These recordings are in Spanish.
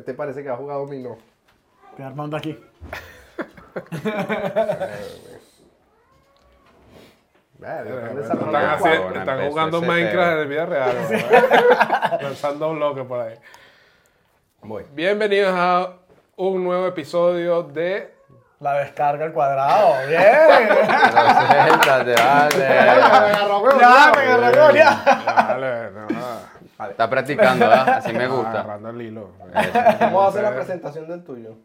Este parece que ha jugado dominó. Estoy armando aquí. Están, haciendo- jugando ese Minecraft en el vida real. ¿no? Lanzando bloques por ahí. Voy. Bienvenidos a un nuevo episodio de. La descarga al cuadrado. Bien. Suéltate, vale. ya, me agarró, ya. Dale, no, Está practicando, ¿verdad? Así me gusta. Agarrando el hilo. Vamos a hacer la presentación del tuyo.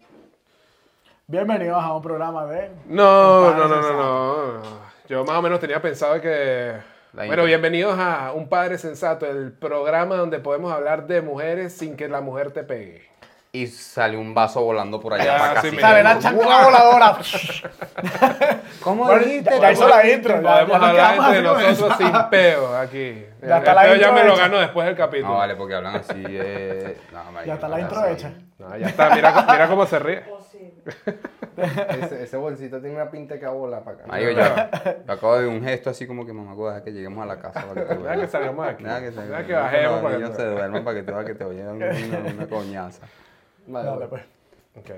Bienvenidos a un programa de. No, no, no, no, no. Yo más o menos tenía pensado que. La Bueno, intro. bienvenidos a Un Padre Sensato, el programa donde podemos hablar de mujeres sin que la mujer te pegue. Y salió un vaso volando por allá Ya, para casi. Sale la chancla voladora. ¿Cómo Bueno, dijiste? ya, hizo la intro. ya- Podemos hablar con nosotros sin peo aquí. Ya está el la peo ya intro me lo hecha. gano después del capítulo. No, vale, porque hablan así. Eh... Ya está la intro así. hecha. No, ya está, mira, cómo se ríe. Ese, ese bolsito tiene una pinta que bola para acá. Marico, yo, yo acabo de un gesto así como que mamá, deja que lleguemos a la casa. Deja que salgamos de aquí. Deja que, bajemos Los para que niños te- se duerman para que te veas que te oyen una, una coñaza. Vale, Dale, pues. Ok,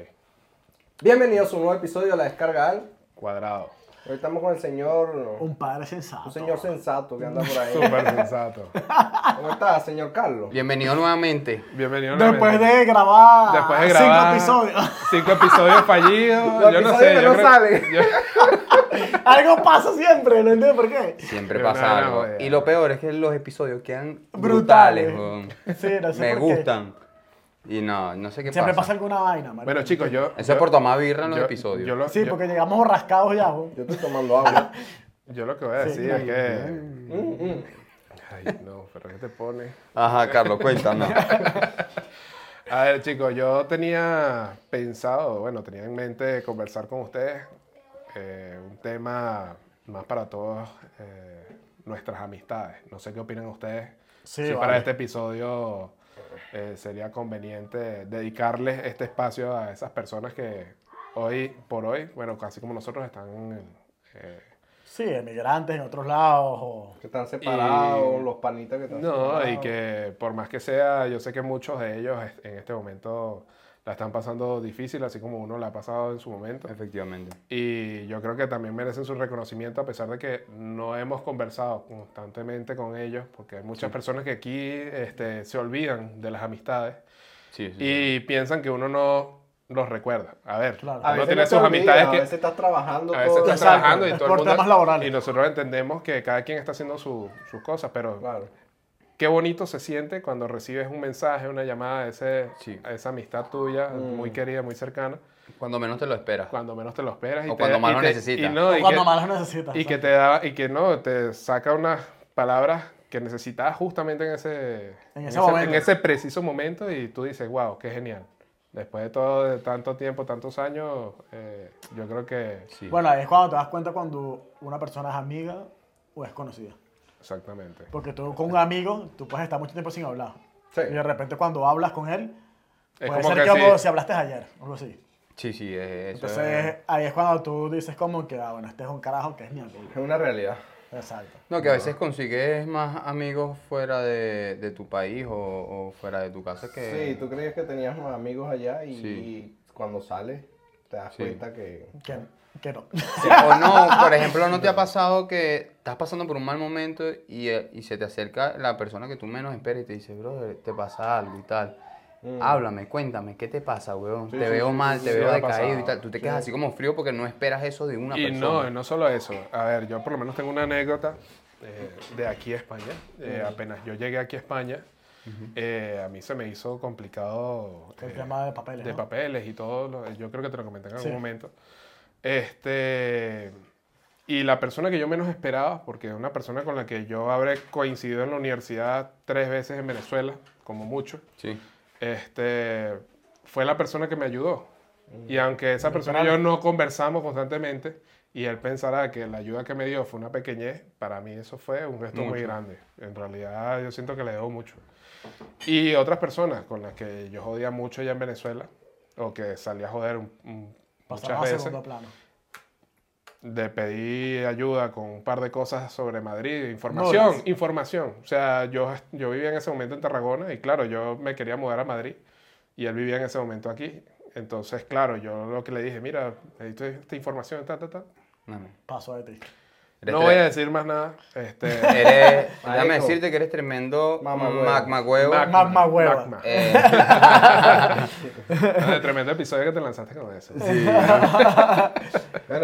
Bienvenidos a un nuevo episodio de La Descarga Al. cuadrado. Hoy estamos con el señor... Un padre sensato. Un señor sensato que anda por ahí. Súper sensato. ¿Cómo está, señor Carlos? Bienvenido nuevamente. Bienvenido Después nuevamente. de grabar. Después de grabar Cinco episodios. cinco episodios fallidos. Los yo no sé. que yo no creo- yo- Algo pasa siempre, no entiendo por qué. Siempre pasa no, no, algo. no, y lo peor es que los episodios quedan brutales. Brutales. Sí, no sé Me por qué. Y no, no sé qué Siempre pasa pasa. alguna vaina, marico. Bueno, chicos, yo. Eso es por tomar birra en los yo- episodios. Yo lo, Sí, yo- porque llegamos rascados ya, güey. Yo estoy tomando agua. yo lo que voy a Sí, decir es que. Mm, mm. Ay, no, pero ¿qué te pone? Ajá, Carlos, cuéntanos. A ver, chicos, yo tenía pensado, bueno, tenía en mente conversar con ustedes eh, un tema más para todas eh, nuestras amistades. No sé qué opinan ustedes. Sí, si vale. para este episodio eh, sería conveniente dedicarles este espacio a esas personas que hoy por hoy, bueno, casi como nosotros, están eh, Sí, emigrantes en otros lados. O... Que están separados, Y- los panitas que están No, separados. y que por más que sea, yo sé que muchos de ellos en este momento la están pasando difícil, así como uno la ha pasado en su momento. Efectivamente. Y yo creo que también merecen su reconocimiento a pesar de que no hemos conversado constantemente con ellos, porque hay muchas personas que aquí este, se olvidan de las amistades Sí, sí. y piensan que uno no los recuerda. A ver, Claro. A uno veces tiene sus olvidas, amistades A que veces estás trabajando a veces todo. estás Exacto, trabajando y todo el por mundo- temas laborales. y nosotros entendemos que cada quien está haciendo su- sus cosas, pero Claro. Qué bonito se siente cuando recibes un mensaje, una llamada de ese, Sí. a esa amistad tuya, Mm. muy querida, muy cercana, Cuando menos te lo esperas. cuando menos te lo esperas. Y O te- cuando más y lo te- necesitas. Y, no, o y cuando que, más lo necesitas. y que te da, y que no, te saca unas palabras que necesitabas justamente en ese, En ese momento. en ese preciso momento y tú dices, wow, qué genial. Después de todo, de tanto tiempo, tantos años, eh, yo creo que Sí. Bueno, ahí es cuando te das cuenta cuando una persona es amiga o es conocida. Exactamente. Porque tú con un amigo, tú puedes estar mucho tiempo sin hablar. Sí. Y de repente cuando hablas con él, Es puede como ser que que sí. si hablaste ayer, o algo así. Sí, sí, es- eso Entonces es- ahí es cuando tú dices como que, ah, bueno, este es un carajo que es mi amigo. Es una realidad. Exacto. No, que a veces consigues más amigos fuera de, de tu país o, o fuera de tu casa que... Sí, tú creías que tenías más amigos allá y, Sí. y cuando sales te das Sí. cuenta que... Que, que no. Sí, O no, por ejemplo, ¿no te ha pasado que estás pasando por un mal momento y, eh, y se te acerca la persona que tú menos esperas y te dice, bro, te pasa algo y tal? Mm. Háblame, cuéntame, ¿qué te pasa, weón? Sí, te sí, veo sí, mal, sí, te sí, veo decaído y tal. Tú te quedas así como frío porque no esperas eso de una Y persona. no, no solo eso. A ver, yo por lo menos tengo una anécdota eh, de aquí a España. Eh, Apenas yo llegué aquí a España, eh, a mí se me hizo complicado El eh, tema de papeles. de ¿no? papeles y todo. lo- yo creo que te lo comenté en algún Sí. momento. Este, y la persona que yo menos esperaba, porque es una persona con la que yo habré coincidido en la universidad tres veces en Venezuela, como mucho, Sí. este, fue la persona que me ayudó. Y aunque esa persona y yo no conversamos constantemente y él pensará que la ayuda que me dio fue una pequeñez, para mí eso fue un gesto muy Mucho. grande. En realidad yo siento que le debo mucho. Y otras personas con las que yo jodía mucho ya en Venezuela, o que salía a joder un- un- muchas veces, plano. de pedir ayuda con un par de cosas sobre Madrid, información, Nulas. información. O sea, yo, yo vivía en ese momento en Tarragona y claro, yo me quería mudar a Madrid y él vivía en ese momento aquí. Entonces, claro, yo lo que le dije, mira, necesito esta información, ta, ta, ta. Paso de ti. Eres No tre- voy a decir más nada. Este, Eres, déjame Marico. decirte que eres tremendo Mamahuevo. magmahuevo. Mac- Magma hueva. Magma. Eh, Ah, tremendo episodio que te lanzaste con eso. Bueno,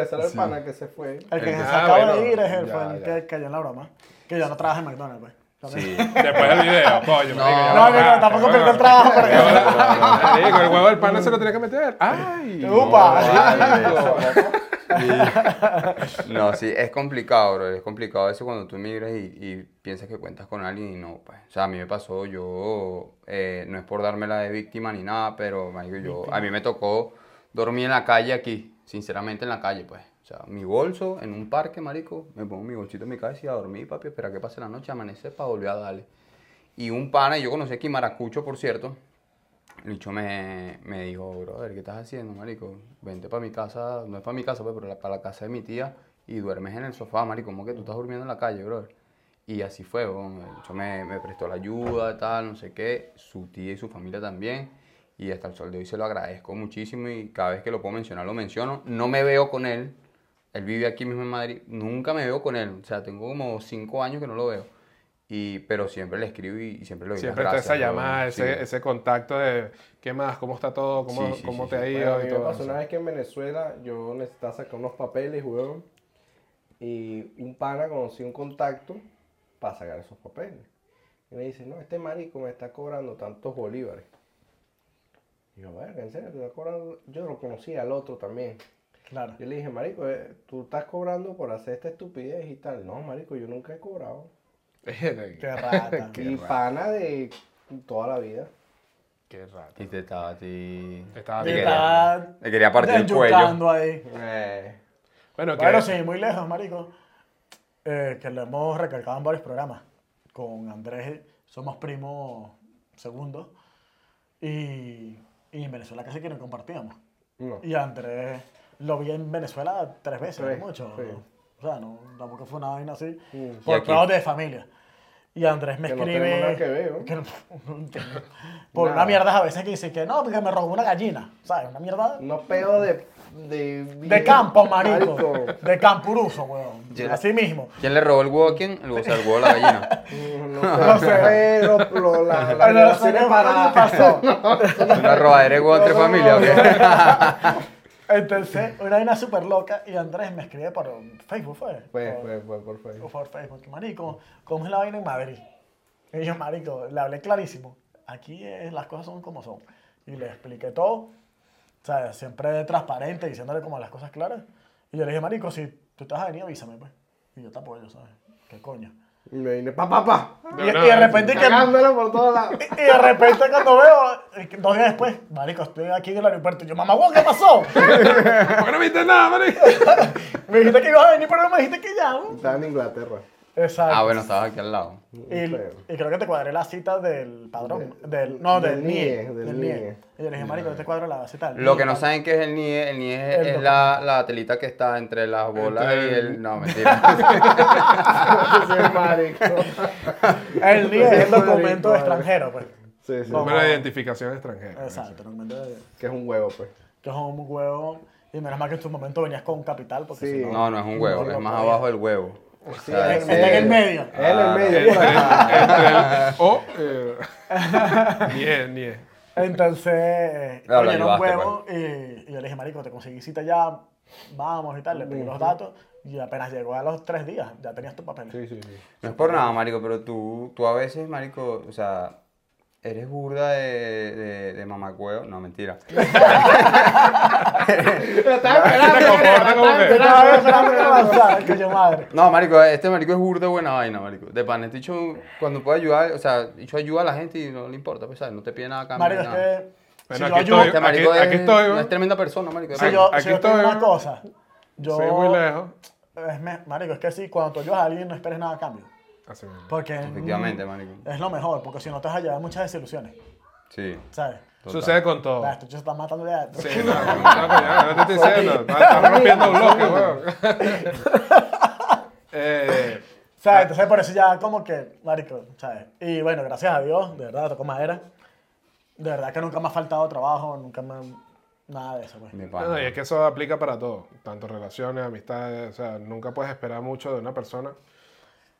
ese era el pana que se fue. El que El- se ah, acaba bueno, de ir es el, ya, fue el ya. que cayó en la broma. Que ya no trabaja en McDonald's, pues. sí. Después del video, coño. No, marico, ya No, lo tampoco bueno. perdió el trabajo por El huevo- eso. Marico, el huevo del pana se lo tenía que meter. ¡Ay! ¡Upa! No, sí, es complicado, bro. Es complicado eso cuando tú emigras y, y piensas que cuentas con alguien y no, pues. O sea, a mí me pasó, yo, eh, no es por dármela de víctima ni nada, pero, marico, yo, a mí me tocó dormir en la calle aquí, sinceramente en la calle, pues. O sea, mi bolso en un parque, marico, me pongo mi bolsito en mi cabeza y a dormir, papi, espera que pase la noche, amanecer para volver a darle. Y un pana, yo conocí aquí Maracucho, por cierto, Licho me, me dijo, brother, ¿qué estás haciendo, marico? Vente para mi casa, no es para mi casa, pues, pero para la casa de mi tía y duermes en el sofá, marico, como que tú estás durmiendo en la calle, brother. Y así fue, el Licho me, me prestó la ayuda, tal, no sé qué, su tía y su familia también. Y hasta el sol de hoy se lo agradezco muchísimo y cada vez que lo puedo mencionar lo menciono. No me veo con él, él vive aquí mismo en Madrid, nunca me veo con él, o sea, tengo como cinco años que no lo veo. Y, pero siempre le escribo y, y siempre le doy las Siempre está gracias, esa llamada, Sí. ese, ese contacto de ¿qué más? ¿Cómo está todo? ¿Cómo, Sí, sí, cómo sí, te sí. ha Bueno, ido? a y todo pasó una vez que en Venezuela yo necesitaba sacar unos papeles, weón. Y un pana conocí un contacto para sacar esos papeles. Y me dice, no, este marico me está cobrando tantos bolívares. Y yo, verga, en serio, te está cobrando. Yo lo conocí al otro también. Claro. Yo le dije, marico, eh, tú estás cobrando por hacer esta estupidez y tal. No, marico, yo nunca he cobrado. Qué rata. y pana de toda la vida. Qué raro. Y te estaba a ti. Te estaba Y Te viendo. quería- está Le quería partir el cuello. ahí. Eh, Bueno, que Bueno, sí, muy lejos, marico. Eh, que lo hemos recalcado en varios programas. Con Andrés somos primos segundos. Y, y en Venezuela casi que no compartíamos. no. Y Andrés lo vi en Venezuela tres veces, Tres, no mucho. sí. O sea, no, tampoco fue una vaina así. Mm. ¿Y Por pedos de familia. Y Andrés me Que no escribe. tenemos nada que ver, ¿no? que no- no entiendo. Por Nada. una mierda a veces que dice que no, porque me robó una gallina. ¿Sabes? Una mierda Unos pedos de. De, de campo, marico. Marico. De campuruso, weón. Así mismo. ¿Quién le robó el huevo a quién? El huevo, o sea, el huevo a la gallina. No sé, pero lo- la, la Ay, no, relación ¿qué es para. pasó? Entonces, una vaina súper loca y Andrés me escribe por Facebook, ¿fue? Fue, Por- fue, fue, por favor. por Facebook, marico, ¿cómo es la vaina en Madrid? Y yo, marico, le hablé clarísimo. Aquí es- las cosas son como son. Y le expliqué todo. O sea, siempre transparente, diciéndole como las cosas claras. Y yo le dije, marico, si tú te vas a venir, avísame, pues. Y yo te apoyo, ¿sabes? ¿Qué coño? Y me vine, pa, pa, pa. Y, y de repente que... Por todos lados. Y y de repente cuando veo, que dos días después, marico, estoy aquí en el aeropuerto. Y yo, mamá, ¿qué pasó? ¿Por qué no viste nada, marico? me dijiste que ibas a venir, pero no me dijiste que ya. ¿no? Estaba en Inglaterra. Exacto. Ah, bueno, estabas aquí al lado. Y, creo que te cuadré la cita del padrón. Del- Del, no, del, del NIE. NIE, del Del NIE. NIE. Y yo le dije, marico, yo te cuadro la cita del Lo NIE, que no saben qué es el NIE, el NIE es, El es la, la telita que está entre las bolas Entre y el- el... No, mentira. Ese marico. El NIE es el documento vale. extranjero, pues. Sí, sí. No. Número de identificación extranjera. Exacto, el documento de, Que es un huevo, pues. que es un huevo. Y menos mal que en tu momento venías con capital, porque Sí. si No, no es un huevo, es más abajo del huevo. Sí, Está en el medio. Es en el medio, O. Eh, nie, nie. Entonces, un ayudaste, huevo y, y yo le dije, marico, te conseguí cita ya, vamos y tal, le pedí los datos y apenas llegó a los tres días, ya tenías tu papel. Sí, sí, sí. No es por nada, marico, pero tú, tú a veces, marico, o sea, eres burda de, de, de mamacueo. No, mentira. No, marico, este marico es burda de buena vaina, marico. De pan, este dicho, cuando puede ayudar, o sea, dicho ayuda a la gente y no le importa, pues, ¿sabes? No te pide nada a cambio. Marico, es nada. que Bueno, si aquí yo ayudo, estoy. Este marico Aquí- es, aquí estoy, ¿no? es tremenda persona, marico. si yo, aquí si yo estoy, una cosa, yo... Sí, muy lejos. es marico, es que sí, cuando tú ayudas a alguien no esperes nada a cambio. Así mismo. Porque Efectivamente, marico. es lo mejor, porque si no te vas a llevar muchas desilusiones, Sí. ¿sabes? Total. Sucede con todo. Ah, Esto se está matando ya. Sí, no, no, no, te estoy diciendo. Estamos rompiendo bloques, weón. Eh, ¿Sabes? Entonces por eso ya como que, marico, ¿sabes? Y bueno, gracias a Dios, de verdad, tocó madera. De verdad que nunca me ha faltado trabajo, nunca me... Nada de eso, pues. No, y es que eso aplica para todo, tanto relaciones, amistades, o sea, nunca puedes esperar mucho de una persona.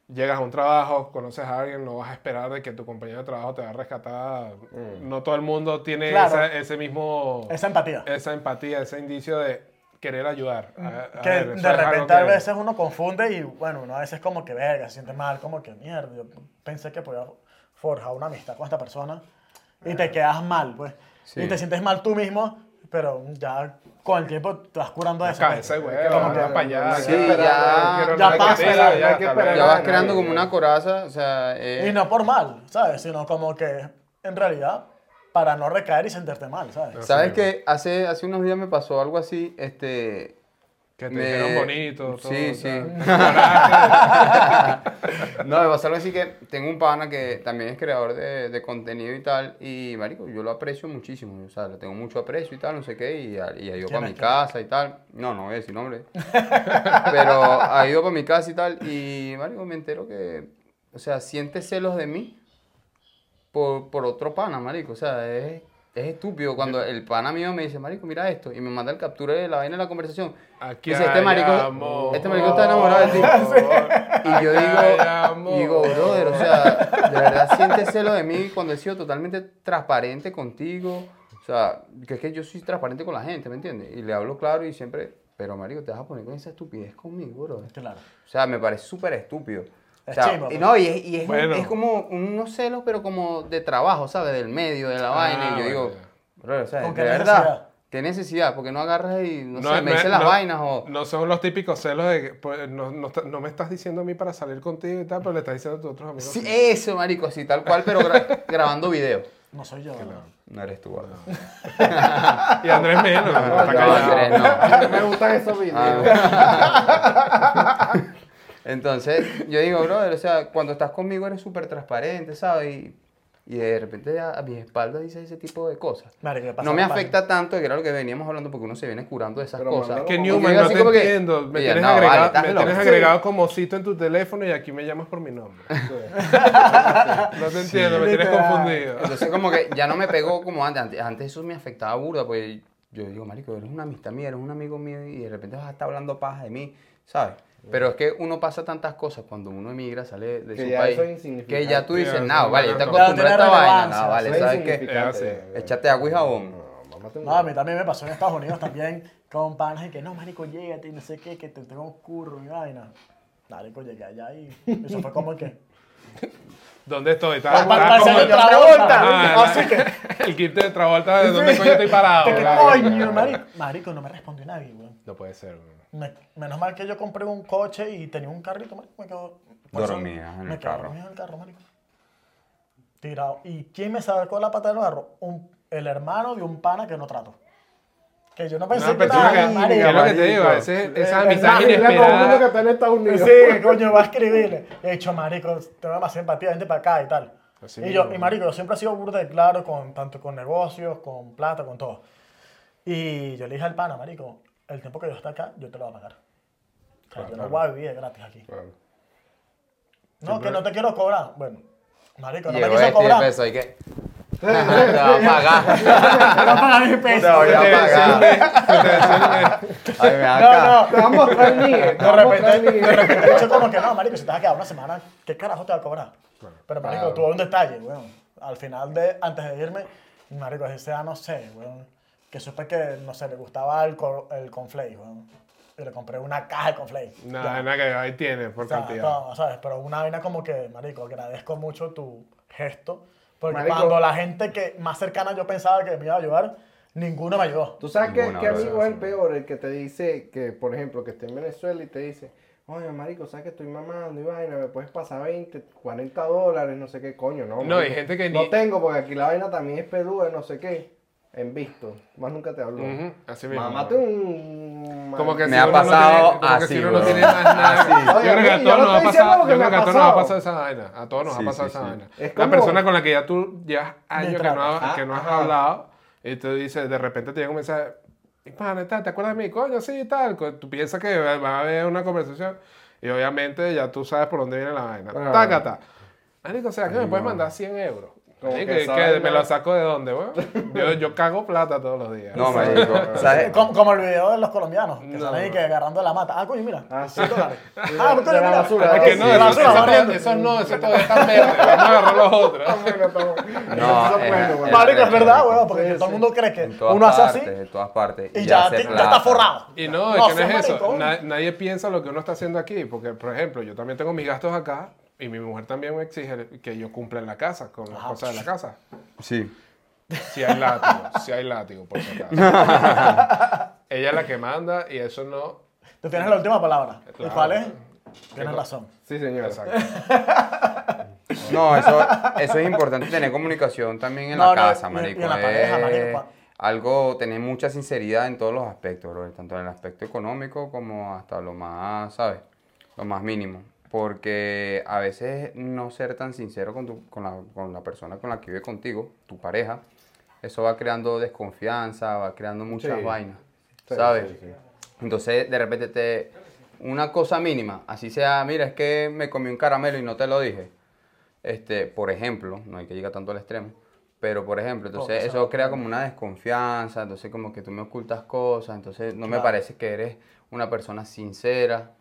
Llegas a un trabajo, conoces a alguien, no vas a esperar de que tu compañero de trabajo te va a rescatar. No todo el mundo tiene Claro. esa- ese mismo, Esa empatía. esa empatía, ese indicio de querer ayudar. A- a Que ver, eso de repente a veces uno confunde y bueno, uno a veces como que verga, se siente mal, como que mierda, yo pensé que podía forjar una amistad con esta persona y te quedas mal, pues. Sí. Y te sientes mal tú mismo, pero ya con el tiempo te vas curando de eso. cabeza, güey, que vamos no, para allá. Sí, ya- ya que pasa, ya, que vas creando como una coraza, o sea, eh, Y no por mal, ¿sabes? Sino como que en realidad para no recaer y sentirte mal, ¿sabes? ¿Sabes que hace, hace unos días me pasó algo así? Este. Que te me- dijeron bonito, todo. Sí, sí. no, me algo así que tengo un pana que también es creador de, de contenido y tal. Y, marico, yo lo aprecio muchísimo. O sea, le tengo mucho aprecio y tal, no sé qué. Y, ha- y ha ido ¿Quién para mi casa y tal. No, no voy a decir nombre. Pero ha ido para mi casa y tal. Y, marico, me entero que, o sea, siente celos de mí por, por otro pana, marico. O sea, es, es estúpido cuando el pana mío me dice, marico, mira esto. Y me manda el captura de la vaina de la conversación. Aquí Dice, este marico, este marico está enamorado de ti. Y yo digo, digo, brother, o sea, de verdad sientes celo de mí cuando he sido totalmente transparente contigo. O sea, que es que yo soy transparente con la gente, ¿me entiendes? Y le hablo claro y siempre, pero marico, te vas a poner con esa estupidez conmigo, brother. Claro. O sea, me parece súper estúpido. O sea, pues. no, y es, y es, Bueno. es como unos celos, pero como de trabajo, ¿sabes? Del medio, de la Ah, vaina. Y yo bueno, digo, brother, o sea, ¿Con de qué verdad, necesidad? ¿qué necesidad? Porque no agarras y, no, No, sé, me no- dices las no- vainas o... No son los típicos celos de que pues, no, no, está- no me estás diciendo a mí para salir contigo y tal, pero le estás diciendo a tus otros amigos. Sí, sí. eso, marico, así tal cual, pero gra- grabando video. No soy yo. No eres tú, ¿verdad? Y Andrés menos. No. Andrés, no. Me gustan esos videos. Ah. Entonces, yo digo, brother, o sea, cuando estás conmigo eres súper transparente, ¿sabes? Y, y de repente a, a mis espaldas dices ese tipo de cosas. Marico, ¿qué pasa No me afecta tanto, que era lo que veníamos hablando, porque uno se viene curando de esas Pero cosas. mándalo Que Newman, no te que, entiendo. Me tienes, no, agregado, me tienes agregado como cito en tu teléfono y aquí me llamas por mi nombre. no te entiendo, me tienes confundido. Entonces, como que ya no me pegó como antes. Antes, antes eso me afectaba burda, pues yo digo, marico, eres una amistad mía, eres un amigo mío y de repente vas a estar hablando paja de mí, ¿sabes? Pero es que uno pasa tantas cosas cuando uno emigra, sale de Que su país, es que ya tú dices, Sí, no, vale, no ya te es acostumbras a esta vaina, no, vale, ¿sabes qué? Échate agua y jabón. No, a mí también me pasó en Estados Unidos también con panas y que no, marico, llégate y no sé qué, que te tengo un curro y vaina. Marico, llegué allá y eso fue como que... ¿Dónde estoy? Parecía como- el Travolta. Ah, Así que... El kit de Travolta, ¿de dónde coño estoy parado? ¿Qué coño, marico? Marico, no me respondió nadie, weón. No puede ser. güey. Me- menos mal que yo compré un coche y tenía un carrito, marico, me quedo... Dormía en me el quedé carro. dormido en el carro, marico. Tirado. ¿Y quién me sacó la pata del barro? Un, el hermano de un pana que no trato. Que yo no pensé Una que nada, que, marico. es lo que te digo, a veces esa El amistad inglés todo el mundo que inesperada. está en Estados Unidos. Sí, que coño, va a escribirle. He dicho, marico, tengo demasiada empatía, vente para acá y tal. Así y yo, y marico, yo siempre he sido burda de claro, con, tanto con negocios, con plata, con todo. Y yo le dije al pana, marico, el tiempo que yo esté acá, yo te lo voy a pagar. O sea, yo no voy a vivir gratis aquí. Claro. No, que no te quiero cobrar. Bueno, marico, no me Llegó quiso este cobrar. empezó, ¿y qué? Te va a pagar. Te voy a pagar mi Te peso. voy a pagar. Ay, acá. No, no. Te vamos a mostrar De repente, de repente, yo como que no, marico, si te vas a quedar una semana, ¿qué carajo te va a cobrar? Pero, marico, Claro. tuve un detalle, weón. Al final de, antes de irme, marico, ese día, no sé, weón, que supe que, no sé, le gustaba el, el conflay, weón. Y le compré una caja de conflay. Nada, nada que ahí tienes por O sea, cantidad. no, ¿sabes? Pero una vaina como que, marico, agradezco mucho tu gesto. Porque Marico. cuando la gente que más cercana yo pensaba que me iba a ayudar, ninguno me ayudó. Tú sabes qué bro. amigo es el peor, el que te dice que, por ejemplo, que esté en Venezuela y te dice, oye, marico, sabes que estoy mamando y vaina, me puedes pasar 20, 40 dólares, no sé qué coño, no. No, marico. hay gente que No ni- tengo porque aquí la vaina también es peluda, no sé qué. En visto, más nunca te habló. Ujú, así mismo. Mamate un... Como que Me si ha uno no pasado tiene- como que así, si uno no tiene más nada. Así. Yo Oye, creo que a a mí, yo todos no nos ha estoy diciendo pasado. porque Yo creo que a todos nos ha pasado. esa vaina. A todos nos Sí, ha pasado sí, esa sí. vaina. Es La persona con la que ya tú llevas años que no, que has hablado y tú dices, de repente te llega un mensaje, "Y, pana, tal, ¿te acuerdas de mí? Coño, sí, y tal. Tú piensas que va a haber una conversación y obviamente ya tú sabes por dónde viene la vaina. Ah. Tácata. Marico, o sea, que me puedes mandar 100 euros. Como ¿Y que que, ¿Me lo saco de dónde, weón? Yo, yo cago plata todos los días. No, marico. ¿Sabes? Como, como el video de los colombianos, que No. salen ahí que agarrando la mata. Ah, coño, mira. Ah, sí. 100 dólares. Ah, coño, la basura. Ah, Es que no, sí, eso, basura, eso- eso no, eso todavía está verde. Vamos a agarrar los otros. No, es- es- güey. Marico, es verdad, marico. weón, porque Sí, todo el mundo cree que uno hace así En todas partes. y ya, ya está forrado. Y no, es No que no es eso. nadie piensa lo que uno está haciendo aquí. Porque, por ejemplo, yo también tengo mis gastos acá y mi mujer también me exige que yo cumpla en la casa, con las cosas de la casa. Sí. Si hay látigo, si hay látigo, por si acaso. Ella es la que manda y eso no. Tú tienes la última palabra. ¿Y Claro. cuál es? Tienes razón. Sí, señor. Exacto. No, eso, eso es importante tener comunicación también en No, la no, casa, y marico. en la pareja, Es marico. Algo, tener mucha sinceridad en todos los aspectos, bro, tanto en el aspecto económico como hasta lo más, ¿sabes? Lo más mínimo. Porque a veces no ser tan sincero con, tu- con, la, con la persona con la que vive contigo, tu pareja, eso va creando desconfianza, va creando muchas Sí. vainas, Sí, ¿sabes? sí. Entonces, de repente te... Una cosa mínima, así sea, mira, es que me comí un caramelo y no te lo dije. Este, por ejemplo, no hay que llegar tanto al extremo, pero por ejemplo, entonces eso crea como una desconfianza, entonces como que tú me ocultas cosas, entonces no me parece que eres una persona sincera.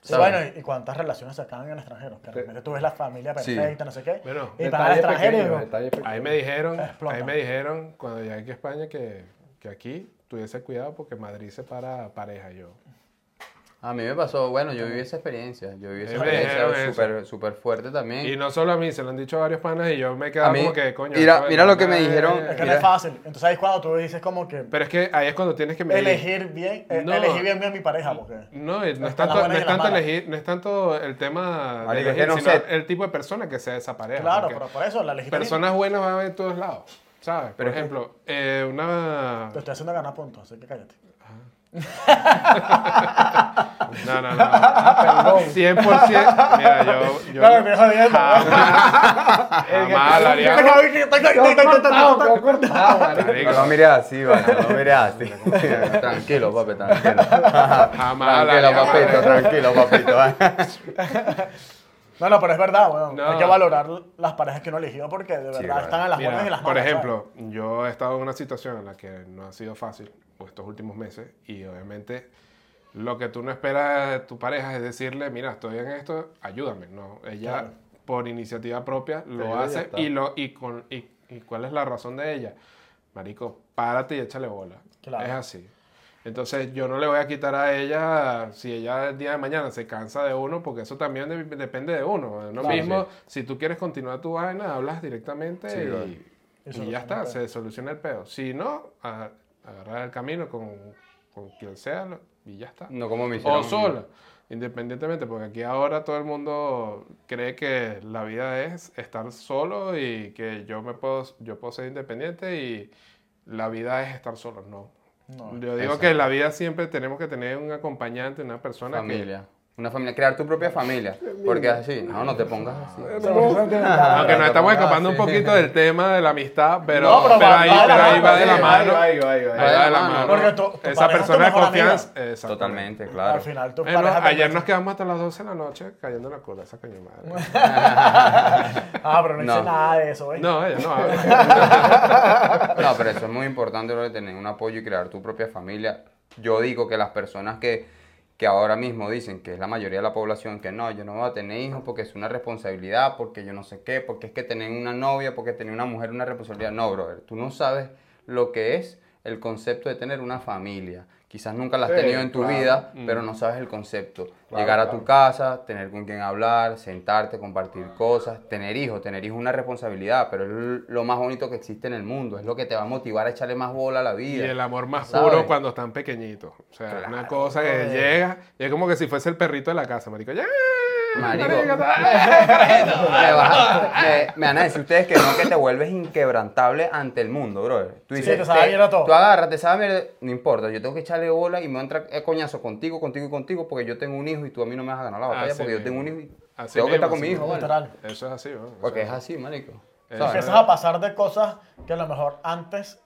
Sí, bueno, ¿y- ¿y cuántas relaciones se acaban en el extranjero? Que de repente tú ves la familia Sí. perfecta, no sé qué. Bueno, y para el extranjero pequeño. Ahí me dijeron, ahí me dijeron cuando llegué aquí a España que, que aquí tuviese cuidado porque Madrid separa pareja yo. A mí me pasó, bueno, yo viví esa experiencia, yo viví esa A experiencia súper súper fuerte también. Y no solo a mí, se lo han dicho a varios panas y yo me he quedado A mí- como que, coño. mira- mira lo que me dijeron, es que no es fácil. Entonces ahí es cuando tú dices como que Pero es que ahí es cuando tienes que medir. elegir bien, eh, No. elegir bien bien mi pareja, porque... No, no es tanto, no es tanto malas. elegir, no es tanto el tema de elegir, no sino sé. el tipo de persona que sea esa pareja. Claro, pero por eso la bien. personas buenas van a haber en todos lados, ¿sabes? Por ejemplo, eh, una... Te estoy haciendo ganar puntos, así que cállate. No, no, no. perdón. 100%. Mira, yo... yo Claro, me jodiendo. Jamás marico. Marico, No lo mires así, vale, no lo mires así. tranquilo, papi, tranquilo. Jamás tranquilo, papito, tranquilo, papito. No, no, pero es verdad, weón. No. Hay que valorar las parejas que uno eligió porque de verdad vale. están en las Mira, buenas y las por malas. ejemplo, yo he estado en una situación en la que no ha sido fácil estos últimos meses y obviamente lo que tú no esperas de tu pareja es decirle, mira, estoy en esto, ayúdame. No, ella Claro. por iniciativa propia lo hace y, lo, y, con, y, y cuál es la razón de ella. Marico, párate y échale bola. Claro. Es así. Entonces yo no le voy a quitar a ella si ella el día de mañana se cansa de uno, porque eso también de- depende de uno. Uno Claro, mismo, si tú quieres continuar tu vaina, hablas directamente Sí, y, claro. y Y ya está, se soluciona el peo. Si no, a- agarrar el camino con, con quien sea lo- y ya está. No como me O sola, independientemente, porque aquí ahora todo el mundo cree que la vida es estar solo y que yo me puedo, yo puedo ser independiente y la vida es estar solo. No. No, yo digo exacto. que en la vida siempre tenemos que tener un acompañante, una persona Familia. Una familia, crear tu propia familia. Porque así, no, no te pongas así. que... Aunque nos estamos escapando un poquito del tema de la amistad, pero, No, pero pero va- ahí, va de la pero ahí mano, va de sí, la mano. Ahí va, ahí va, ahí va. Ahí va de la mano. Porque tu- tu Esa pareja es tu persona de mejor amiga. confianza. exactamente. Totalmente, claro. Al final tu Bueno, pareja te ayer nos quedamos hasta las 12 de la noche cayendo en la cola, esa coño madre. Ah, pero no, hice No. nada de eso, ¿eh? No, ella no habla. No, pero eso es muy importante, bro, de tener un apoyo y crear tu propia familia. Yo digo que las personas que, que ahora mismo dicen que es la mayoría de la población que no, yo no voy a tener hijos porque es una responsabilidad, porque yo no sé qué, porque es que tener una novia, porque tener una mujer una responsabilidad. No, brother, tú no sabes lo que es el concepto de tener una familia. Quizás nunca la has Sí, tenido en tu claro. vida, Mm. pero no sabes el concepto. Claro, Llegar a claro. tu casa, tener con quien hablar, sentarte, compartir cosas, tener hijos, tener hijos es una responsabilidad, pero es lo más bonito que existe en el mundo, es lo que te va a motivar a echarle más bola a la Y vida. el amor más ¿Sabes? puro cuando están pequeñitos. O sea, Claro. una cosa que llega y es como que si fuese el perrito de la casa, marico. ¡Ya! Marico. Me, vas a- me- me van a decir ustedes que no, que te vuelves inquebrantable ante el mundo, brother. Tú Sí, dices, te sabe a todo. Tú agarras, te sabes, mierda, no importa, yo tengo que echarle bola y me voy a entrar a coñazo contigo, contigo y contigo porque yo tengo un hijo y tú a mí no me vas a ganar la batalla Así porque yo tengo un hijo y Así tengo que estar con mi hijo. Eso es así, ¿no? Porque es así, marico. Empiezas a pasar de cosas que a lo mejor antes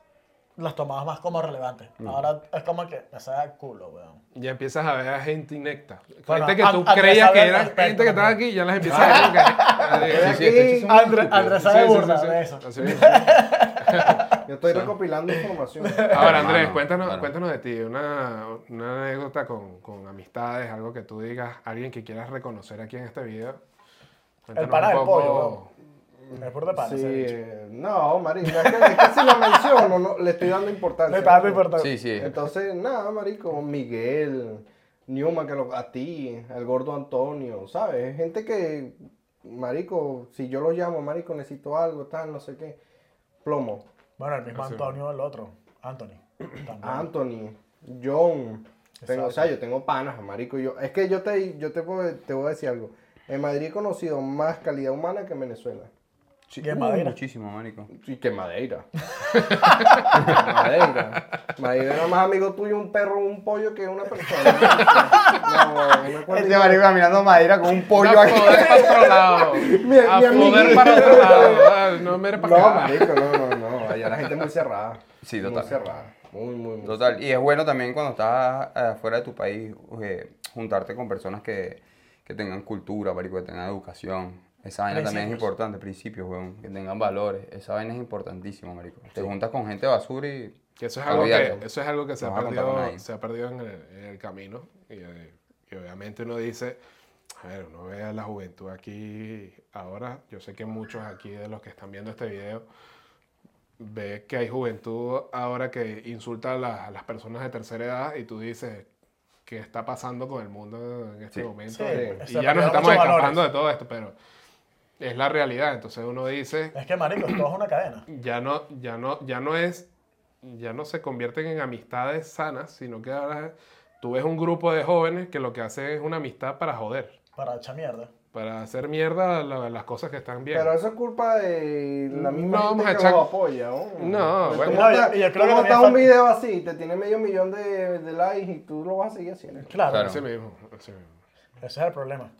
las tomabas más como relevantes. Ahora es como que me sabe a culo, weón. Ya empiezas a ver a gente inecta. Bueno, gente que tú Andrés creías que era respecto gente que estaba aquí, ya las empiezas a ver Estoy Sí, sí, Andrés, Sí, sabe sí, burda sí, de eso. Así mismo. yo estoy recopilando información. Ahora, Andrés, cuéntanos, cuéntanos de ti, una, una anécdota con, con amistades, algo que tú digas, alguien que quieras reconocer aquí en este video. Cuéntanos pana un del pollo, weón. Es por de pana, Sí, ese bicho. no, marico, es que, es que si lo menciono, no, le estoy dando importancia. Le dando importancia. Sí, sí. Entonces, nada, marico, Miguel, Newman, que lo, a ti, al gordo Antonio, ¿sabes? Gente que, marico, si yo lo llamo, marico, necesito algo, tal, no sé qué. Plomo. Bueno, el mismo Así. Antonio, el otro. Anthony. También. Anthony, John. Tengo, o sea, yo tengo panas, marico. Yo, es que yo te, yo te, puedo- te voy a decir algo. En Madrid he conocido más calidad humana que en Venezuela. Y en Uh, Madeira. Muchísimo, marico. Y que Madeira. Madeira. Madeira era más amigo tuyo un perro un pollo que una persona. No, cual- Este marico caminando Madeira con un pollo a aquí. foder para otro lado. Mi- a mi amiguito. para otro lado. Ah, No mires para No, acá. marico, no, no, no. Allá la gente es muy cerrada. Sí, Muy total. cerrada. Muy, muy, muy. Total, y es bueno también cuando estás eh, afuera de tu país eh, juntarte con personas que, que tengan cultura, marico, que tengan educación. Esa vaina también es Principios. importante, principios, weón, que tengan valores. Esa vaina es importantísima, marico. Te juntas con gente basura y... Que eso es algo que, eso es algo que se, No ha perdido, se ha perdido en el, en el camino. Y, eh, y obviamente uno dice, a ver, uno ve a la juventud aquí ahora. Yo sé que muchos aquí de los que están viendo este video ve que hay juventud ahora que insulta a, la- a las personas de tercera edad y tú dices, ¿qué está pasando con el mundo en este Sí. momento? Sí, y se y ya nos estamos escapando valores. de todo esto, pero es la realidad. Entonces uno dice, Es que, marico, todo es una cadena. ya no, ya no, ya no es, ya no se convierten en amistades sanas, sino que ahora tú ves un grupo de jóvenes que lo que hacen es una amistad para joder, Para echar mierda. para hacer mierda la- las cosas que están bien. Pero eso es culpa de la misma No, vamos gente a que echar- los apoya. ¿no? No, Tú bueno. No, yo tú creo que montas también un video así, te tiene medio millón de, de likes y tú lo vas a seguir haciendo. Claro, Claro. Así mismo, así mismo. ese es el problema.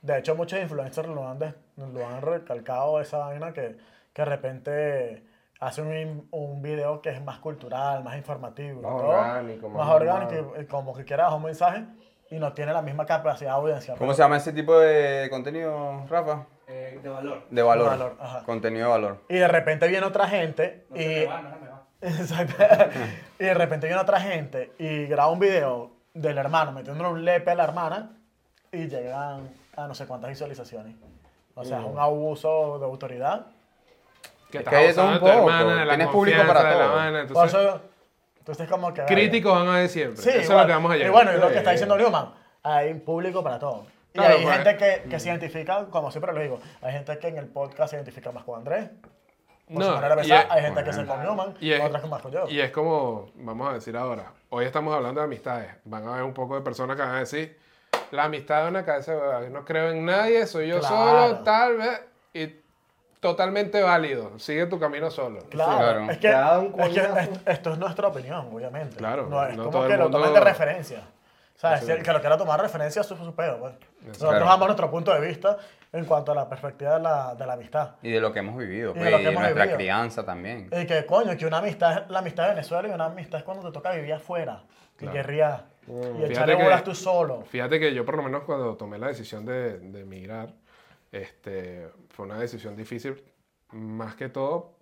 De hecho, muchos influencers lo han, des- lo han recalcado esa vaina que, que de repente hace un, un video que es más cultural, más informativo. Más todo, orgánico, más Más orgánico, normal. y- y como que quiera dejar un mensaje y no tiene la misma capacidad de audiencia. ¿Cómo pero- se llama ese tipo de contenido, Rafa? Eh, de valor. De valor. De valor, ajá. Contenido de valor. Y de repente viene otra gente No se y... me va, no se me va. Exacto. y de repente viene otra gente y graba un video del hermano metiéndole un lepe a la hermana y llegan a no sé cuántas visualizaciones. O sea, es un abuso de autoridad. Que Es estás que abusando un de tu poco. hermana, de la Tienes público para de la todo. Por entonces, eso, entonces como que... críticos van a ver siempre. Sí, Eso es igual. lo que vamos a Y llegar. bueno, y lo que está diciendo Newman, hay un público para todo. Y Claro, hay pues. gente que, que se identifica, como siempre lo digo, hay gente que en el podcast se identifica más con Andrés, por No, manera de y pensar, es- hay gente que se con Newman, Y es, otras que más con yo. y es como, vamos a decir ahora, hoy estamos hablando de amistades. Van a haber un poco de personas que van a decir, la amistad es una cabeza de hueva, no creo en nadie, soy yo Claro. solo, tal vez, y totalmente válido. Sigue tu camino solo. Claro, Claro. es que, Te ha dado un es que coñazo. esto, esto es nuestra opinión, obviamente. Claro, no es no como todo el que lo mundo- tomen de referencia. O sea, si el que lo quiera tomar referencia es su, su pedo. pues. Nosotros Claro. damos nuestro punto de vista en cuanto a la perspectiva de la, de la amistad. Y de lo que hemos vivido, Y de pues, lo y que de hemos nuestra vivido. crianza también. Y que coño, que una amistad es la amistad de Venezuela y una amistad es cuando te toca vivir afuera. Y Claro. Guerrear. Y Fíjate echarle que- bolas tú solo. Fíjate que yo por lo menos cuando tomé la decisión de, de emigrar, este, fue una decisión difícil, más que todo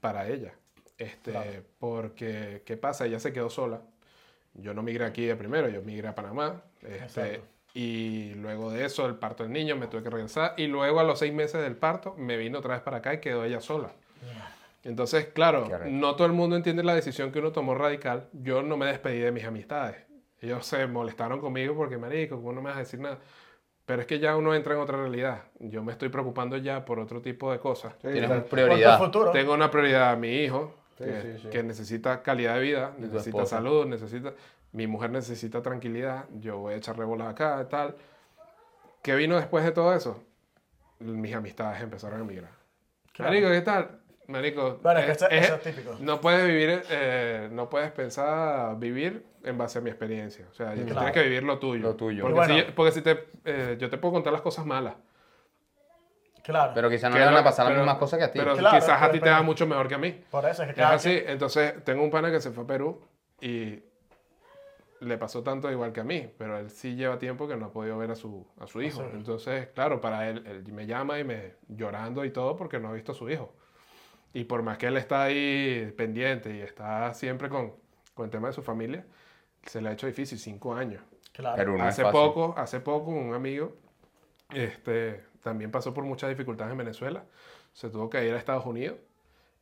para ella. Este, Claro. Porque, ¿qué pasa? Ella se quedó sola. Yo no migré aquí de primero, yo migré a Panamá. Este, y luego de eso, el parto del niño, me tuve que regresar. Y luego a los seis meses del parto, me vino otra vez para acá y quedó ella sola. Entonces, claro, no todo el mundo entiende la decisión que uno tomó radical. Yo no me despedí de mis amistades. Ellos se molestaron conmigo porque, marico, ¿cómo no me vas a decir nada? Pero es que ya uno entra en otra realidad. Yo me estoy preocupando ya por otro tipo de cosas. Sí, Tienes exacto. una prioridad. Por tu futuro. Tengo una prioridad, mi hijo, Sí, que, sí, sí. que necesita calidad de vida, necesita salud, necesita... Mi mujer necesita tranquilidad, yo voy a echarle bolas acá y tal. ¿Qué vino después de todo eso? Mis amistades empezaron a emigrar. Claro. Marico, ¿qué tal? Marico, Bueno, es que es- eso- es- eso es típico. no puedes vivir, eh, no puedes pensar vivir en base a mi experiencia. O sea, Claro. tienes que vivir lo tuyo. Lo tuyo. Porque, bueno. si, porque si te, eh, yo te puedo contar las cosas malas. Claro. Pero quizás no Que le van a pasar las mismas cosas que a ti. Pero Claro, quizás a ti te va mucho mejor que a mí. Por eso es que Es cada así. quien- Entonces, tengo un pana que se fue a Perú y le pasó tanto igual que a mí, pero él sí lleva tiempo que no ha podido ver a su, a su hijo. su hijo. Entonces, claro, para él, él me llama y me llorando y todo porque no ha visto a su hijo. Y por más que él está ahí pendiente y está siempre con, con el tema de su familia, se le ha hecho difícil, cinco años. Claro. Hace poco, hace poco un amigo este, también pasó por muchas dificultades en Venezuela. Se tuvo que ir a Estados Unidos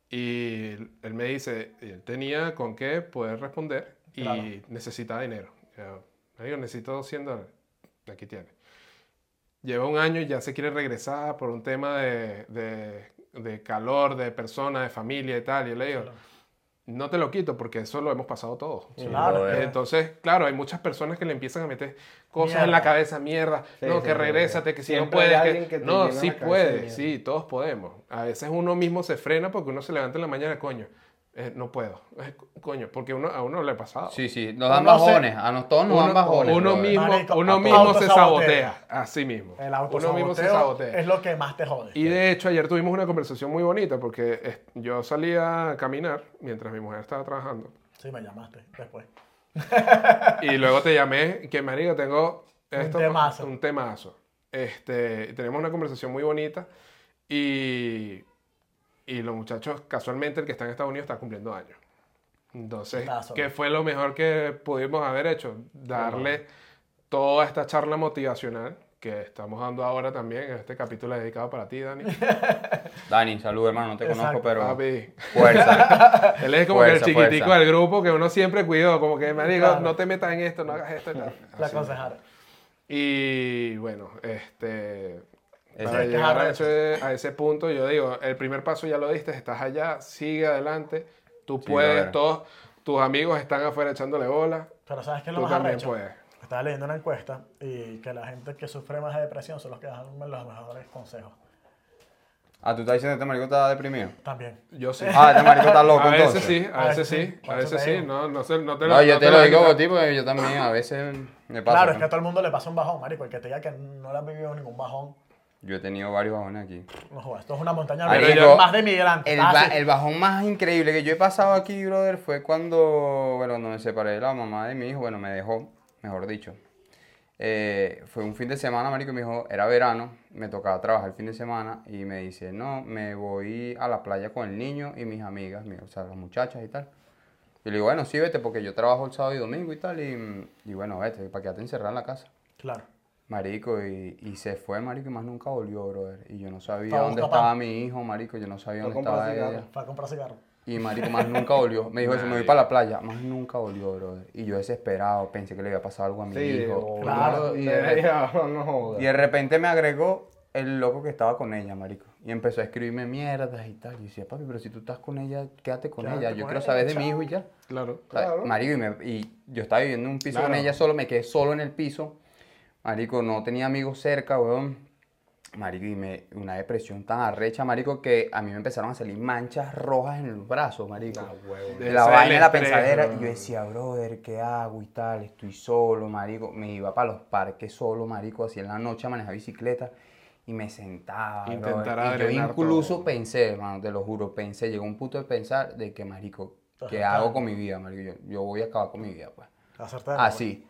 y él me dice, él tenía con qué poder responder y Claro. necesitaba dinero. Yo, "Me digo, necesito 100 dólares. Aquí tiene. Lleva un año y ya se quiere regresar por un tema de, de- de calor, de persona, de familia y tal. Y yo le digo, no te lo quito porque eso lo hemos pasado todos. Claro. brother. Entonces, claro, hay muchas personas que le empiezan a meter cosas Mierda. en la cabeza, mierda, Sí, no, sí, que sí, regrésate, sí. que si no puedes, que- que no, sí puedes, sí, todos podemos. A veces uno mismo se frena porque uno se levanta en la mañana, coño, eh, no puedo, eh, coño, porque uno, a uno le ha pasado. Sí, sí, nos dan Uno se- bajones, a nos, todos nos dan bajones. uno brother. mismo, Marico, uno mismo se sabotea, así mismo. El uno mismo se sabotea. es lo que más te jode. Y de hecho, ayer tuvimos una conversación muy bonita porque yo salía a caminar mientras mi mujer estaba trabajando. Sí, me llamaste después. Y luego te llamé, que marico, tengo esto, temazo. un temazo. Este, tenemos una conversación muy bonita y, y los muchachos, casualmente el que está en Estados Unidos está cumpliendo años. Entonces. ¿qué fue lo mejor que pudimos haber hecho? Darle toda esta charla motivacional que estamos dando ahora también en este capítulo dedicado para ti, Dani. Dani, salud, hermano, no te Exacto. conozco, pero Papi. fuerza. Él es como que Fuerza, el chiquitico fuerza. del grupo que uno siempre cuidó, como que me digo, Claro. no te metas en esto, no hagas esto. y tal. La aconsejara. Y bueno, este, para es que llegar a arrecho. ese, a ese punto, yo digo, el primer paso ya lo diste, estás allá, sigue adelante, tú Sí, puedes, todos tus amigos están afuera echándole bola, Pero ¿sabes qué es lo tú más también arrecho? puedes. Estaba leyendo una encuesta y que la gente que sufre más de depresión son los que dan los mejores consejos. Ah, tú estás diciendo que este marico está deprimido. También. Yo sí. Ah, este marico está loco a veces entonces. sí, a A veces sí, a veces sí, no, no, sé, no te No, yo no te lo a digo por ti porque yo también a veces me pasa. Claro, es que a todo el mundo le pasa un bajón, marico. El que te diga que no le han vivido ningún bajón, Yo he tenido varios bajones aquí. no. Esto es una montaña rusa, más de migrantes. El, ba- sí. el bajón más increíble que yo he pasado aquí, brother, fue cuando, bueno, cuando me separé de la mamá de mi hijo, bueno, me dejó, mejor dicho. Eh, fue un fin de semana, marico, mi hijo, era verano, me tocaba trabajar el fin de semana y me dice, no, me voy a la playa con el niño y mis amigas, mi- o sea, las muchachas y tal. Y le digo, bueno, sí, vete, porque yo trabajo el sábado y domingo y tal, y, y bueno, vete, para quedarte encerrado en la casa. Claro. Marico, y, y se fue, marico, y más nunca volvió, brother. Y yo no sabía Estaba dónde estaba mi hijo, marico, yo no sabía Fue a dónde comprar estaba ella. Fue a comprar cigarros. Y marico, más nunca volvió. Me dijo eso, me voy para la playa. Más nunca volvió, brother. Y yo desesperado, pensé que le había pasado algo a mi Sí, hijo. Claro. Y ella, no jodas. Y de repente me agregó el loco que estaba con ella, marico. Y empezó a escribirme mierdas y tal. Y yo decía, papi, pero si tú estás con ella, quédate con Quédate ella. con Yo quiero ella, saber de mi chao. hijo y ya. Claro. O sea, Claro. Marico, y, me- y yo estaba viviendo en un piso con Claro. ella solo, me quedé solo en el piso. Marico, no tenía amigos cerca, weón. Marico, y me, una depresión tan arrecha, marico, que a mí me empezaron a salir manchas rojas en el brazo, marico. Ah, de la vaina la pensadera. Y yo decía, brother, ¿qué hago y tal? Estoy solo, marico. Me iba para los parques solo, marico, así en la noche a manejar bicicleta. Y me sentaba, Intentar. Y yo incluso todo. pensé, hermano, te lo juro, pensé, llegó un punto de pensar de que, marico, ¿qué Ajá. hago con mi vida, marico? Yo, yo voy a acabar con mi vida, pues. Hacerte de Así.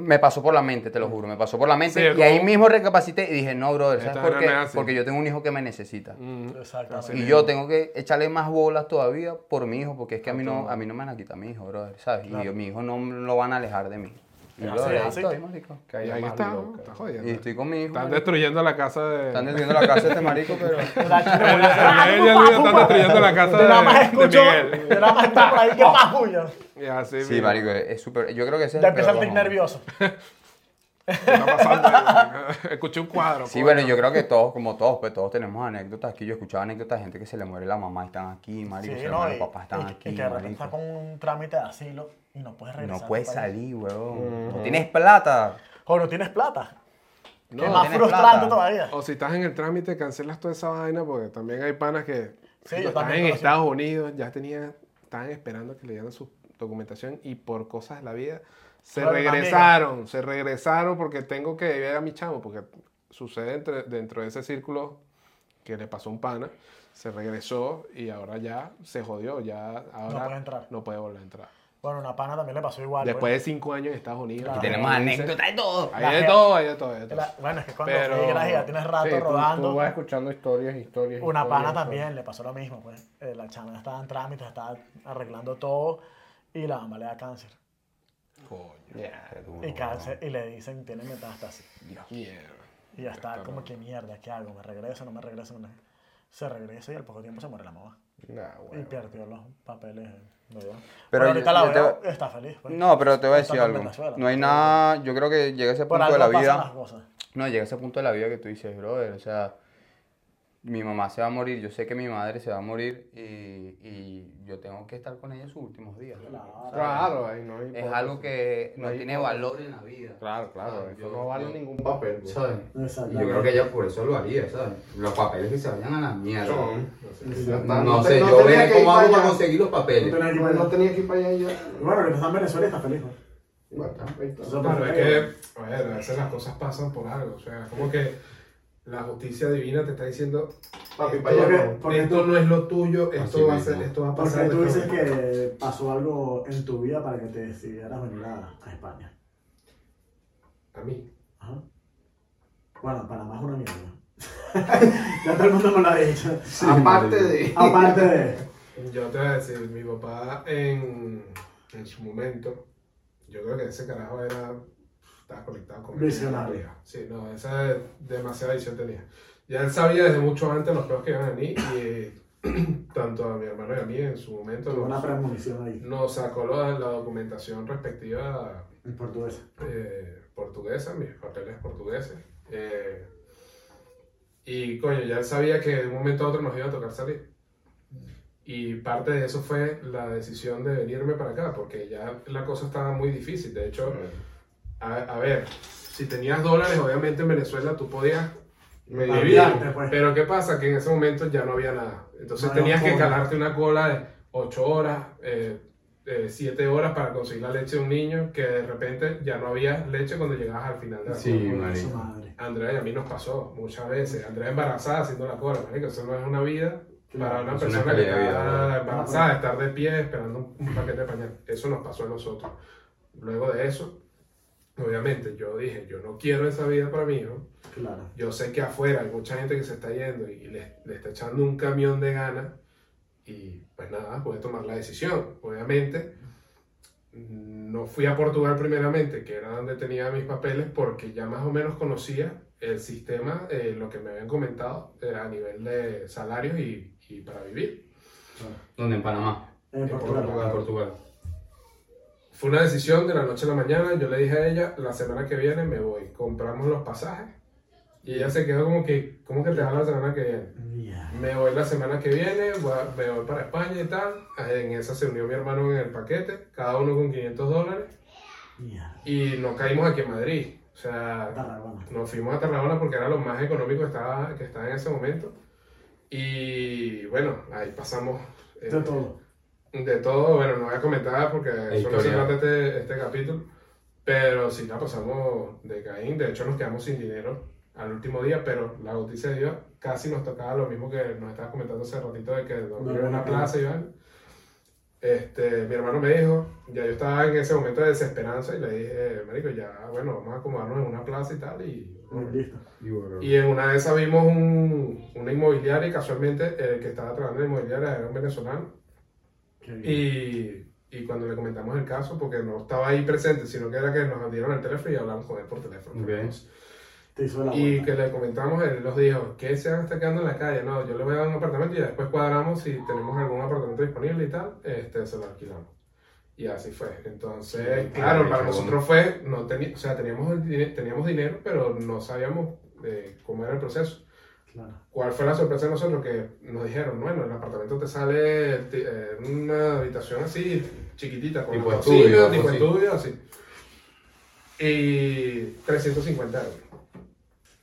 Me pasó por la mente, te lo juro, me pasó por la mente. Sí, y como- ahí mismo recapacité y dije, no, brother, ¿sabes por qué? Porque yo tengo un hijo que me necesita. Mm, Exactamente. Y yo tengo que echarle más bolas todavía por mi hijo, porque es que a mí no, a mí no me van a quitar mi hijo, brother, ¿sabes? Y yo- mi hijo no lo van a alejar de mí. Y Es brother, así, ahí marico. Que Y ahí está, loca. está jodiendo. Y estoy con mi hijo. Están marico. destruyendo la casa de... Están destruyendo la casa de este marico, pero... Ella y Luis están destruyendo la casa Yo nada más de, de escucho, nada más escucho por ahí que pajullo. Y así Sí, marico, es súper... Yo creo que ese es Ya peor tic bajón. nervioso. ¿Qué está? Escuché un cuadro. Sí, bueno, yo creo que todos, como todos, pues todos tenemos anécdotas aquí. Yo escuchaba anécdotas de gente que se le muere la mamá y están aquí, marico, Sí, se le mueren y, los papás están y- aquí, y que de repente marico. está con un trámite de asilo no puedes regresar. No puedes salir, weón. No tienes plata. O no tienes plata. No, que es más tienes frustrante plata. todavía. O si estás en el trámite, cancelas toda esa vaina porque también hay panas que Sí, no, yo están también en. Estados Unidos, ya tenían, estaban esperando que le dieran su documentación y por cosas de la vida se regresaron, se regresaron porque tengo que ver a mi chamo, porque sucede entre- dentro de ese círculo que le pasó a un pana, se regresó y ahora ya se jodió, ya ahora puede entrar. no puede volver a entrar. Bueno, una pana también le pasó igual. Después de pues. cinco años en Estados Unidos. Claro. que Tenemos anécdotas de todo. Hay de todo, hay de todo, hay de todo. La- bueno, es que cuando Pero- migras y ya tienes rato Sí, tú- rodando. Tú, vas escuchando historias, historias. Una historias, pana historias. también le pasó lo mismo, pues. Eh, la chama estaba en trámites, estaba arreglando todo y la mamá le da cáncer. Coño, Y cáncer, y le dicen, tiene metástasis. mierda. Y ya está Está como que mierda, ¿qué hago? ¿Me regreso? ¿No me regreso? No me... Se regresa y al poco tiempo se muere la mamá. Nah, Y perdió los papeles. Dios. Pero Pero ahorita la yo te- veo, está feliz. pues. No, pero te voy a decir algo. Venezuela. No hay nada, yo creo que llega ese punto de la vida. No, llega ese punto de la vida que tú dices, brother, o sea, mi mamá se va a morir, yo sé que mi madre se va a morir y, y yo tengo que estar con ella en sus últimos días. ¿sabes? Claro, ahí no Es algo que No tiene valor en la vida. Claro, claro, ¿sabes? eso Yo- no vale yo- ningún papel. ¿sabes? Y yo creo que ella por eso lo haría, ¿sabes? Los papeles que se vayan a la mierda. No, No, sé, no yo veré cómo para hago para conseguir los papeles. No tenía que ir para allá. Bueno, que está en Venezuela está feliz. ¿no? Bueno, está. Claro, es que, a ver, a veces las cosas pasan por algo. O sea, como que la justicia divina te está diciendo, Papi, esto, para. Porque- no. porque esto no es lo tuyo, esto va, a ser, esto va a Porque pasar. tú de esta dices que pasó algo en tu vida para que te decidieras venir a, a España. A mí. Ajá. Bueno, Panamá es una mierda. ya todo el mundo me lo ha dicho. Aparte de. Aparte de. Yo te voy a decir, mi papá en, en su momento, yo creo que ese carajo era, estaba conectado con Visionario. Sí, no, esa demasiada visión tenía. Ya él sabía desde mucho antes los peos que iban a venir y tanto a mi hermano y a mí en su momento Tuvo una nos, premonición ahí. nos sacó la, la documentación respectiva En portugués. eh, portuguesa, mis papeles portugueses. eh, y coño, ya él sabía que de un momento a otro nos iba a tocar salir. Y parte de eso fue la decisión de venirme para acá, porque ya la cosa estaba muy difícil. De hecho, a, a ver, si tenías dólares, obviamente en Venezuela tú podías pues. Pero ¿qué pasa? Que en ese momento ya no había nada. Entonces No tenías que calarte una cola de 8 horas, 7 horas para conseguir la leche de un niño, que de repente ya no había leche cuando llegabas al final de la Sí, cola. Andrea y a mí nos pasó muchas veces. Andrea embarazada haciendo la cola, marico, eso no es una vida para una Es una persona que está embarazada, estar de pie esperando un paquete de pañal. Eso nos pasó a nosotros. Luego de eso, obviamente, yo dije, yo no quiero esa vida para mí hijo. Claro. Yo sé que afuera hay mucha gente que se está yendo y le, le está echando un camión de ganas y pues nada, pude tomar la decisión. Obviamente, no fui a Portugal primeramente, que era donde tenía mis papeles, porque ya más o menos conocía el sistema, eh, lo que me habían comentado eh, a nivel de salarios y, y para vivir. ¿Dónde? En Panamá. En En Portugal. Portugal. En Portugal. Fue una decisión de la noche a la mañana. Yo le dije a ella, la semana que viene me voy. Compramos los pasajes. Y ella se quedó como que, ¿cómo que te vas la semana que viene? Mierda. Me voy la semana que viene, voy a- me voy para España y tal. En esa se unió mi hermano en el paquete, cada uno con 500 dólares. Mierda. Y nos caímos aquí en Madrid. O sea, Tarragona. nos fuimos a Tarragona porque era lo más económico que estaba, que estaba en ese momento. Y bueno, ahí pasamos. eh, De todo. De todo, bueno, no voy a comentar porque eso no se trata este, este capítulo, pero sí la pasamos de Caín, de hecho nos quedamos sin dinero al último día, pero la noticia de Dios casi nos tocaba lo mismo que nos estabas comentando hace ratito de que dormir en una plaza y van. Este, mi hermano me dijo, ya yo estaba en ese momento de desesperanza y le dije, marico, ya, bueno, vamos a acomodarnos en una plaza y tal, y Listo. y en una de esas vimos un, una inmobiliaria y casualmente el que estaba trabajando en la inmobiliaria era un venezolano. Y, y cuando le comentamos el caso, porque no estaba ahí presente, sino que era que nos dieron el teléfono y hablamos con él por teléfono. Ok. Te hizo la Y que le comentamos, él nos dijo, que se van a estar quedando en la calle? No, yo le voy a dar un apartamento y después cuadramos si tenemos algún apartamento disponible y tal, este, se lo alquilamos. Y así fue. Entonces, Sí, claro, para nosotros fue, no o sea, teníamos, teníamos dinero, pero no sabíamos eh, cómo era el proceso. Claro. ¿Cuál fue la sorpresa de nosotros? Que nos dijeron, bueno, el apartamento te sale eh, una habitación así, chiquitita, con Tipo estudio, tipo así. estudio, así. Y 350 euros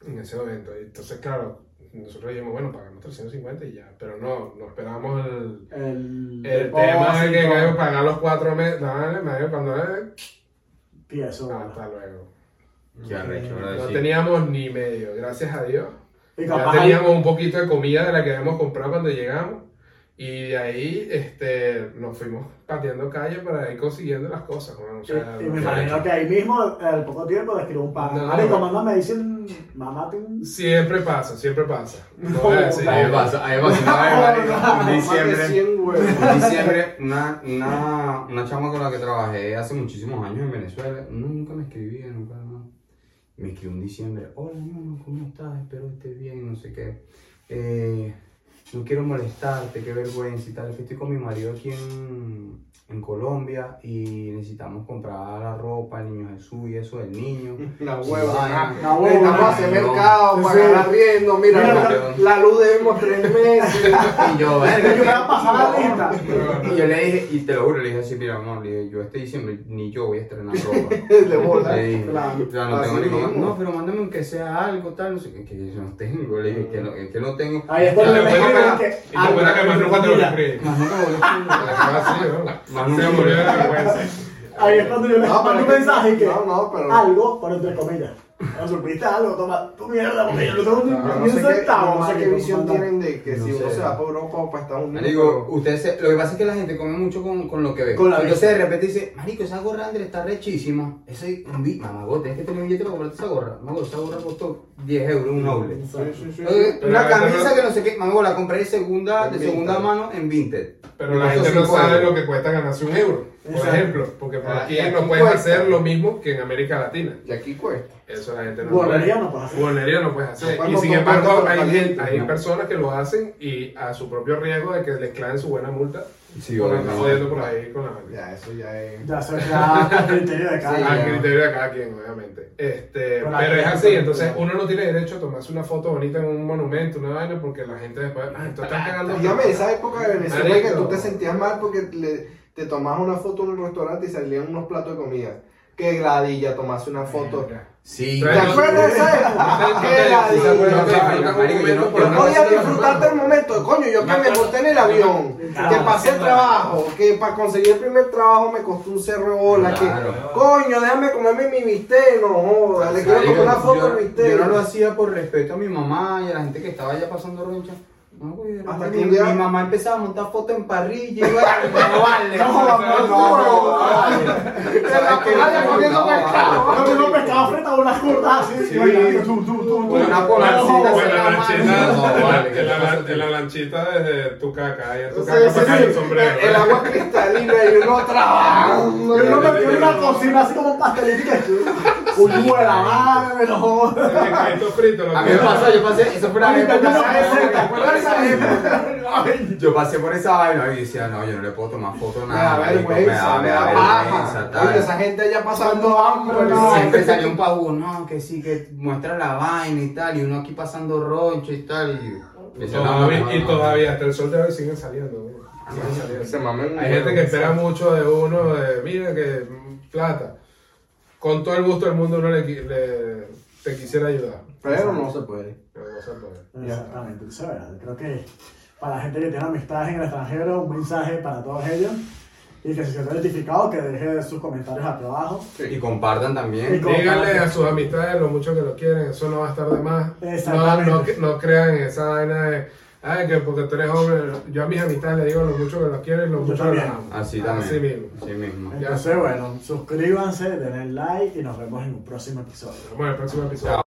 en ese momento. Y entonces, claro, nosotros dijimos, bueno, pagamos 350 y ya, pero no, no esperamos el, El, el tema de que que pagar los cuatro meses, dale, me- cuando hasta luego. ¿verdad? No teníamos ni medio, gracias a Dios. Y Ya ahí- teníamos un poquito de comida de la que habíamos comprado cuando llegamos. Y de ahí este, nos fuimos pateando calle para ir consiguiendo las cosas. bueno, o sea, y me que- imagino que ahí mismo, al poco tiempo, le escribo un pan. No. Marico, mándame dicen, mamá, tengo un... Siempre pasa, siempre pasa. No No, voy a decir- A mí me pasó, a mí me pasó una vez, marico, en diciembre. 100 huevos. En diciembre, una, una, una chama con la que trabajé hace muchísimos años en Venezuela, nunca me escribía, nunca no. Me escribió en diciembre, hola, no, ¿cómo estás? Espero que estés bien, no sé qué. Eh, no quiero molestarte, qué vergüenza y tal. Estoy con mi marido aquí en, en Colombia y necesitamos comprar la ropa, el niño Jesús y eso del niño. Sí, hueva. Una hueva. Necesitamos hacer mercado, Sí. pagar arriendo. Mira, Mira, la, la luz debemos tres meses. Y yo, verga. va a pasar la lista. Y yo le dije, y te lo juro, le dije así, mira, amor, le dije, yo este diciembre ni yo voy a estrenar ropa. De bola. Le dije, Claro. sea, no tengo ni cómo-. No, pero mándame aunque sea algo, tal, no sé qué, que yo no tengo. Le dije que no, que no tengo. Ahí es te me que- más nunca te lo. Más nunca volví a Así, ¿no? Más Se nunca murió de volví. vergüenza. Ahí es cuando yo les mando un mensaje que... No, no, pero. Algo, pero entre comillas. ¿No supiste algo? Toma tu mierda, porque yo no tengo ni No, un qué, centavo. no sé qué visión tienen de que No si uno se va para Europa o para Estados Unidos. Pero- ustedes se- lo que pasa es que la gente come mucho con, con lo que ve. Con la Entonces vista. de repente dice, Marico, esa gorra André está rechísima. Ese mamago, tienes que tener un billete para comprarte esa gorra. Mamago, esa gorra costó 10 euros, un noble. Sí, sí, sí. Oye, Pero Una camisa que no sé qué, mamago, la compré de segunda, de segunda mano en Vinted. Pero la gente no sabe lo que cuesta ganarse un euro, por Exacto. ejemplo. Porque por Ah, aquí no puedes cuesta. hacer lo mismo que en América Latina. Y aquí cuesta. Eso la gente no Guardería puede. no puedes hacer. Guardería no puedes hacer. Y sin embargo, hay, gente- hay ¿no? personas que lo hacen y a su propio riesgo de que les claven su buena multa Sí, por andar jodiendo por ahí con la vaina. Ya, eso ya es. Ya se ya a criterio de cada Sí, Al ya. criterio de cada quien, obviamente. Este, pero es así, entonces uno no tiene derecho a tomarse una foto bonita en un monumento, una vaina, porque la gente después, ay, tú estás cagando. Dígame, esa época de Venezuela que tú te sentías mal porque le- te tomabas una foto en un restaurante y salían unos platos de comida. Qué gladilla tomarse una foto. Sí. ¿Te ¿Te acuerdas de esa? Qué ladilla. No podía disfrutarte el momento, coño, yo que me monté en el avión, que pasé el trabajo, que para conseguir el primer trabajo me costó un cerro de bola, que coño, déjame comerme mi bistec, no joda, le quiero tomar una foto al bistec. yo no lo hacía por respeto a mi mamá y a la gente que estaba allá pasando roncha. No, güey, Hasta que mi, día- mi mamá empezaba a montar fotos en parrilla y no vale. No, no, no, no, no, vale. la playa comiendo No, pescado. vale. Yo mismo pescado frente a así. Sí. tú, tú, tú. Una en la No, lanchita, no, vale, en la, ¿qué pasa, en la lanchita desde tu caca, y en tu caca para el sombrero. El, el agua cristalina y uno trabajando. Yo no me quiero una cocina así como un pastelito que un huevo de la madre, no. Esto frito, lo A mí me pasó, yo pasé, eso fue una época. lo Yo pasé por esa vaina y decía, no, yo no le puedo tomar foto Me nada. da marico, vergüenza, me da vergüenza. Oye, esa gente allá pasando hambre. no. Siempre salió un pavo, no, que sí, que muestra la vaina y tal, y uno aquí pasando roncho y tal, y... Todavía, hasta el sol de hoy siguen saliendo. güey. Siguen saliendo. Se mamen Hay gente que espera mucho de uno, de mira que plata. Con todo el gusto del mundo uno le, le- te quisiera ayudar. Pero no se puede. Pero no se puede. Exactamente, eso es verdad. Creo que para la gente que tiene amistades en el extranjero, un mensaje para todos ellos. Y que si se siente identificado, que deje sus comentarios aquí abajo. Y compartan también. Y Díganle a sus amistades lo mucho que lo quieren, eso no va a estar de más. No, Exactamente. no, que- no crean en esa vaina de, ay, que porque tú eres hombre, yo a mis amistades les digo lo mucho que los quiero y lo mucho que los amo. Así también. Así mismo. Así mismo. Ya. Entonces, bueno, suscríbanse, denle like y nos vemos en un próximo episodio. Nos vemos en el próximo episodio.